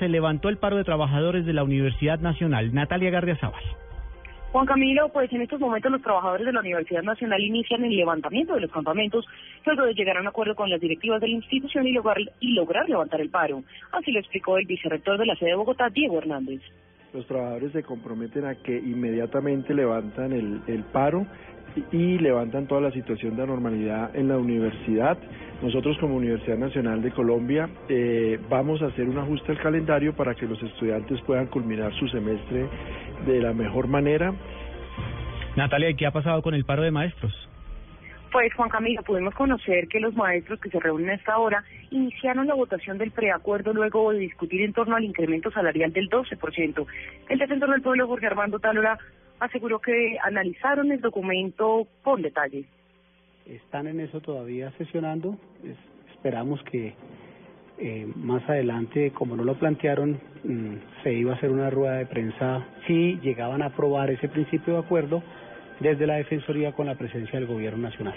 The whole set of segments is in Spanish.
se levantó el paro de trabajadores de la Universidad Nacional. Natalia Gardiazabal. Juan Camilo, pues en estos momentos los trabajadores de la Universidad Nacional inician el levantamiento de los campamentos luego de llegar a un acuerdo con las directivas de la institución y lograr, y lograr levantar el paro. Así lo explicó el vicerrector de la sede de Bogotá, Diego Hernández. Los trabajadores se comprometen a que inmediatamente levantan el, el paro y levantan toda la situación de anormalidad en la universidad. Nosotros como Universidad Nacional de Colombia eh, vamos a hacer un ajuste al calendario para que los estudiantes puedan culminar su semestre de la mejor manera. Natalia, ¿qué ha pasado con el paro de maestros? Pues Juan Camilo, pudimos conocer que los maestros que se reúnen a esta hora iniciaron la votación del preacuerdo luego de discutir en torno al incremento salarial del 12%. El defensor del pueblo, Jorge Armando Tálora, aseguró que analizaron el documento con detalle. Están en eso todavía sesionando. esperamos que eh, más adelante, como no lo plantearon, mm, se iba a hacer una rueda de prensa si llegaban a aprobar ese principio de acuerdo desde la Defensoría con la presencia del Gobierno Nacional.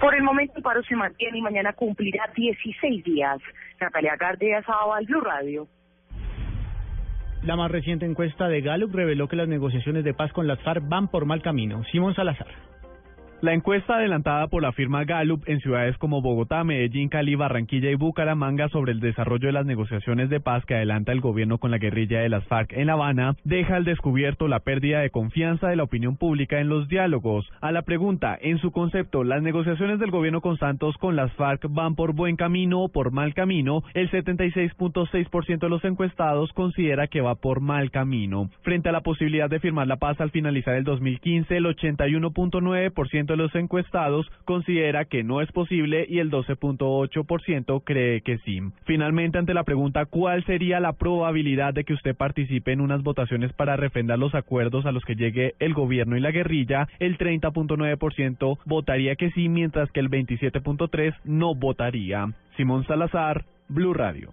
Por el momento el paro se mantiene y mañana cumplirá 16 días. Natalia Gardia, Sábado, Blue Radio. La más reciente encuesta de Gallup reveló que las negociaciones de paz con las FARC van por mal camino. Simón Salazar. La encuesta adelantada por la firma Gallup en ciudades como Bogotá, Medellín, Cali, Barranquilla y Bucaramanga sobre el desarrollo de las negociaciones de paz que adelanta el gobierno con la guerrilla de las FARC en La Habana deja al descubierto la pérdida de confianza de la opinión pública en los diálogos. A la pregunta, en su concepto, ¿las negociaciones del gobierno con Santos con las FARC van por buen camino o por mal camino? El 76.6% de los encuestados considera que va por mal camino. Frente a la posibilidad de firmar la paz al finalizar el 2015, el 81.9% de los encuestados considera que no es posible y el 12.8% cree que sí. Finalmente, ante la pregunta ¿cuál sería la probabilidad de que usted participe en unas votaciones para refrendar los acuerdos a los que llegue el gobierno y la guerrilla? El 30.9% votaría que sí, mientras que el 27.3% no votaría. Simón Salazar, Blue Radio.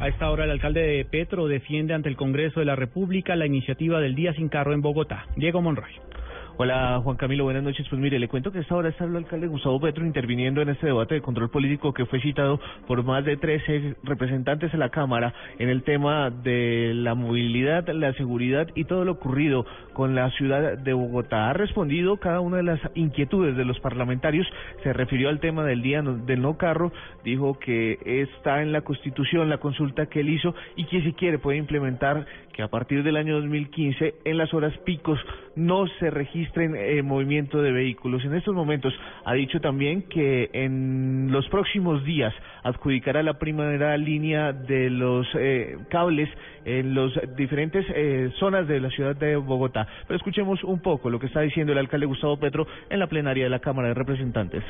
A esta hora el alcalde de Petro defiende ante el Congreso de la República la iniciativa del Día sin Carro en Bogotá. Diego Monroy. Hola Juan Camilo, buenas noches. Pues mire, le cuento que esta hora está el alcalde Gustavo Petro interviniendo en este debate de control político que fue citado por más de 13 representantes en la Cámara en el tema de la movilidad, la seguridad y todo lo ocurrido con la ciudad de Bogotá. Ha respondido cada una de las inquietudes de los parlamentarios, se refirió al tema del día del no carro, dijo que está en la Constitución la consulta que él hizo y que si quiere puede implementar que a partir del año 2015 en las horas picos no se registren eh, movimiento de vehículos. En estos momentos ha dicho también que en los próximos días adjudicará la primera línea de los eh, cables en las diferentes eh, zonas de la ciudad de Bogotá. Pero escuchemos un poco lo que está diciendo el alcalde Gustavo Petro en la plenaria de la Cámara de Representantes.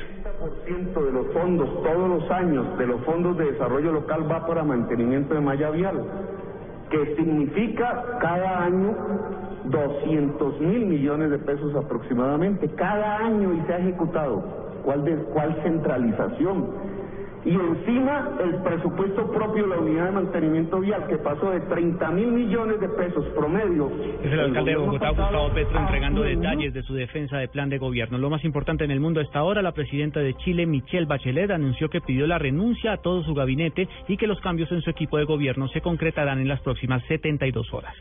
El de los fondos, todos los años, de los fondos de desarrollo local va para mantenimiento de malla vial que significa cada año 200 mil millones de pesos aproximadamente, cada año y se ha ejecutado. ¿Cuál, de, cuál centralización? y encima el presupuesto propio de la unidad de mantenimiento vial que pasó de 30 mil millones de pesos promedio. Es el alcalde de Bogotá, Gustavo Petro, entregando detalles de su defensa de plan de gobierno. Lo más importante en el mundo hasta ahora, la presidenta de Chile, Michelle Bachelet, anunció que pidió la renuncia a todo su gabinete y que los cambios en su equipo de gobierno se concretarán en las próximas 72 horas.